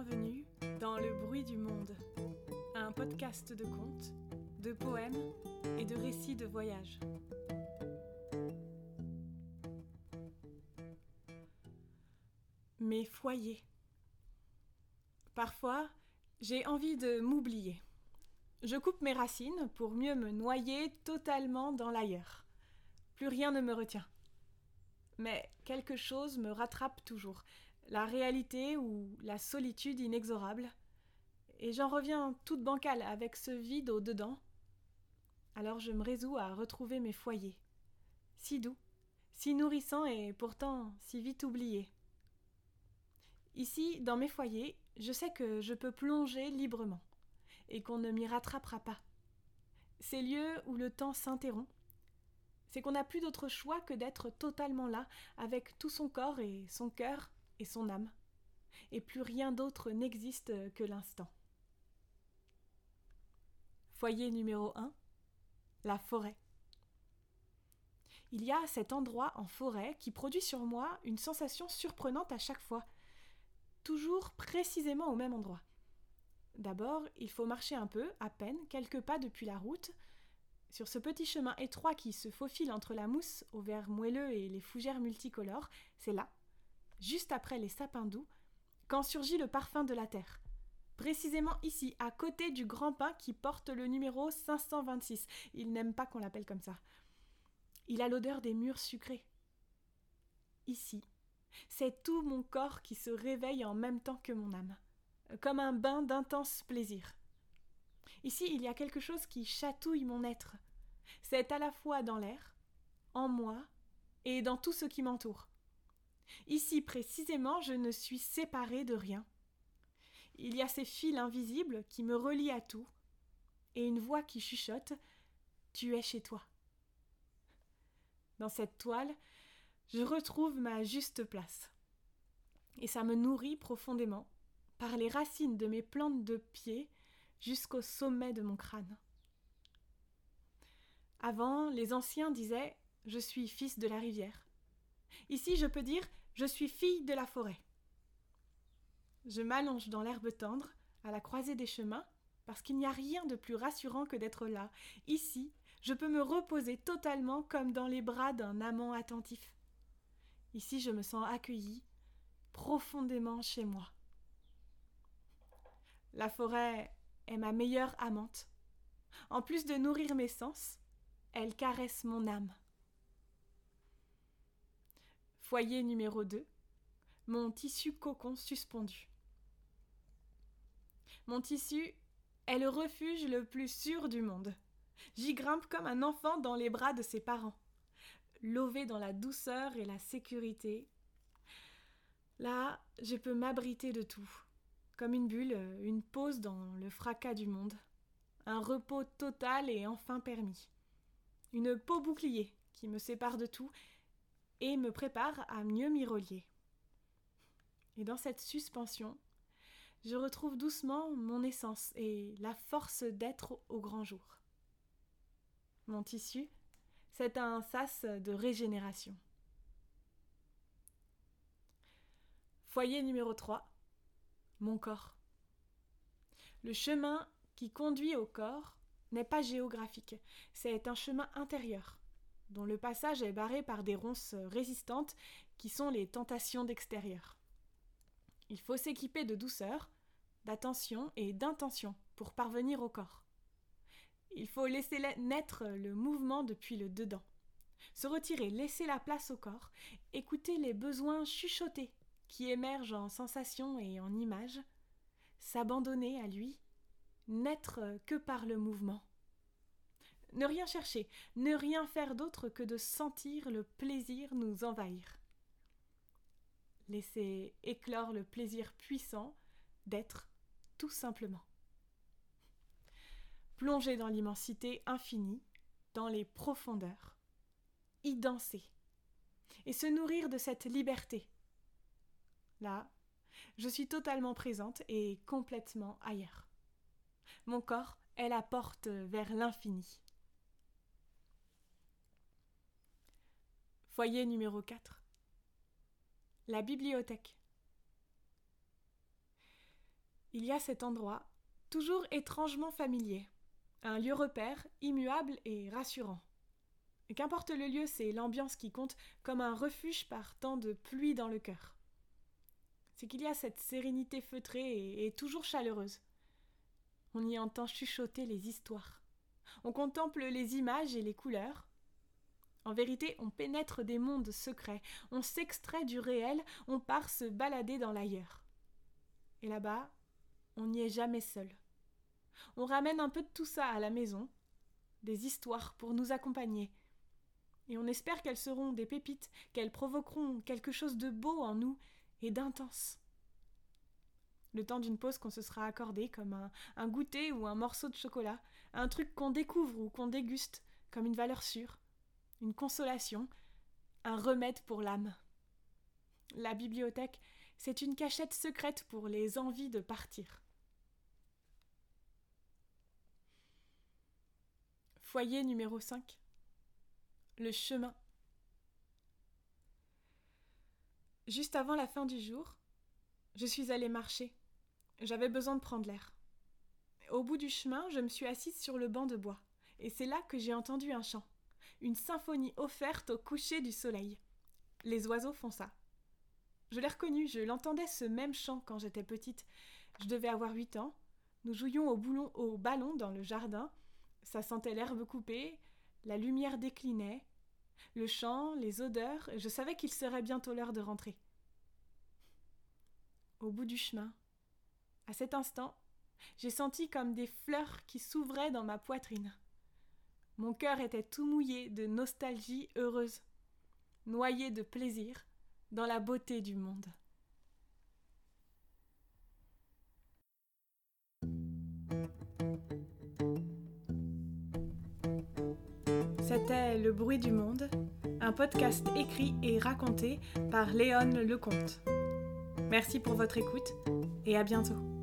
bienvenue dans Le bruit du monde, un podcast de contes, de poèmes et de récits de voyage. Mes foyers. Parfois, j'ai envie de m'oublier. Je coupe mes racines pour mieux me noyer totalement dans l'ailleurs. Plus rien ne me retient. Mais quelque chose me rattrape toujours, la réalité ou la solitude inexorable, et j'en reviens toute bancale avec ce vide au dedans. Alors je me résous à retrouver mes foyers, si doux, si nourrissants et pourtant si vite oubliés. Ici, dans mes foyers, je sais que je peux plonger librement, et qu'on ne m'y rattrapera pas. Ces lieux où le temps s'interrompt, c'est qu'on n'a plus d'autre choix que d'être totalement là, avec tout son corps et son cœur et son âme. Et plus rien d'autre n'existe que l'instant. Foyer numéro 1 La forêt. Il y a cet endroit en forêt qui produit sur moi une sensation surprenante à chaque fois, toujours précisément au même endroit. D'abord, il faut marcher un peu, à peine, quelques pas depuis la route, sur ce petit chemin étroit qui se faufile entre la mousse au vert moelleux et les fougères multicolores, c'est là, juste après les sapins doux, quand surgit le parfum de la terre. Précisément ici, à côté du grand pin qui porte le numéro 526. Il n'aime pas qu'on l'appelle comme ça. Il a l'odeur des murs sucrés. Ici, c'est tout mon corps qui se réveille en même temps que mon âme, comme un bain d'intense plaisir. Ici, il y a quelque chose qui chatouille mon être. C'est à la fois dans l'air, en moi et dans tout ce qui m'entoure. Ici précisément, je ne suis séparée de rien. Il y a ces fils invisibles qui me relient à tout, et une voix qui chuchote Tu es chez toi. Dans cette toile, je retrouve ma juste place. Et ça me nourrit profondément, par les racines de mes plantes de pied jusqu'au sommet de mon crâne. Avant, les anciens disaient Je suis fils de la rivière. Ici, je peux dire Je suis fille de la forêt. Je m'allonge dans l'herbe tendre, à la croisée des chemins, parce qu'il n'y a rien de plus rassurant que d'être là. Ici, je peux me reposer totalement comme dans les bras d'un amant attentif. Ici, je me sens accueillie, profondément chez moi. La forêt est ma meilleure amante. En plus de nourrir mes sens, elle caresse mon âme. Foyer numéro 2. Mon tissu cocon suspendu. Mon tissu est le refuge le plus sûr du monde. J'y grimpe comme un enfant dans les bras de ses parents, lové dans la douceur et la sécurité. Là, je peux m'abriter de tout, comme une bulle, une pause dans le fracas du monde, un repos total et enfin permis, une peau bouclier qui me sépare de tout et me prépare à mieux m'y relier. Et dans cette suspension, je retrouve doucement mon essence et la force d'être au grand jour. Mon tissu, c'est un sas de régénération. Foyer numéro 3. Mon corps. Le chemin qui conduit au corps n'est pas géographique, c'est un chemin intérieur, dont le passage est barré par des ronces résistantes qui sont les tentations d'extérieur. Il faut s'équiper de douceur, d'attention et d'intention pour parvenir au corps. Il faut laisser naître le mouvement depuis le dedans. Se retirer, laisser la place au corps, écouter les besoins chuchotés qui émergent en sensations et en images, s'abandonner à lui, n'être que par le mouvement. Ne rien chercher, ne rien faire d'autre que de sentir le plaisir nous envahir laisser éclore le plaisir puissant d'être tout simplement. Plonger dans l'immensité infinie, dans les profondeurs, y danser, et se nourrir de cette liberté. Là, je suis totalement présente et complètement ailleurs. Mon corps est la porte vers l'infini. Foyer numéro 4 la bibliothèque. il y a cet endroit, toujours étrangement familier, un lieu repère, immuable et rassurant. Qu'importe le lieu, c'est l'ambiance qui compte comme un refuge par tant de pluie dans le cœur. C'est qu'il y a cette sérénité feutrée et, toujours chaleureuse. On y entend chuchoter les histoires. On contemple les images et les couleurs. En vérité, on pénètre des mondes secrets, on s'extrait du réel, on part se balader dans l'ailleurs. Et là-bas, on n'y est jamais seul. On ramène un peu de tout ça à la maison, des histoires pour nous accompagner. Et on espère qu'elles seront des pépites, qu'elles provoqueront quelque chose de beau en nous et d'intense. Le temps d'une pause qu'on se sera accordé comme un, un goûter ou un morceau de chocolat, un truc qu'on découvre ou qu'on déguste comme une valeur sûre, une consolation, un remède pour l'âme. La bibliothèque, c'est une cachette secrète pour les envies de partir. Foyer numéro 5. Le chemin. Juste avant la fin du jour, je suis allée marcher. J'avais besoin de prendre l'air. Au bout du chemin, je me suis assise sur le banc de bois, et c'est là que j'ai entendu un chant, une symphonie offerte au coucher du soleil. Les oiseaux font ça. Je l'ai reconnu, je l'entendais ce même chant quand j'étais petite. Je devais avoir huit ans. Nous jouions au, boulon, au ballon dans le jardin, ça sentait l'herbe coupée, la lumière déclinait, le chant, les odeurs, je savais qu'il serait bientôt l'heure de rentrer. Au bout du chemin, à cet instant, j'ai senti comme des fleurs qui s'ouvraient dans ma poitrine. Mon cœur était tout mouillé de nostalgie heureuse, noyé de plaisir dans la beauté du monde. C'était Le bruit du monde, un podcast écrit et raconté par Léon Lecomte. Merci pour votre écoute et à bientôt.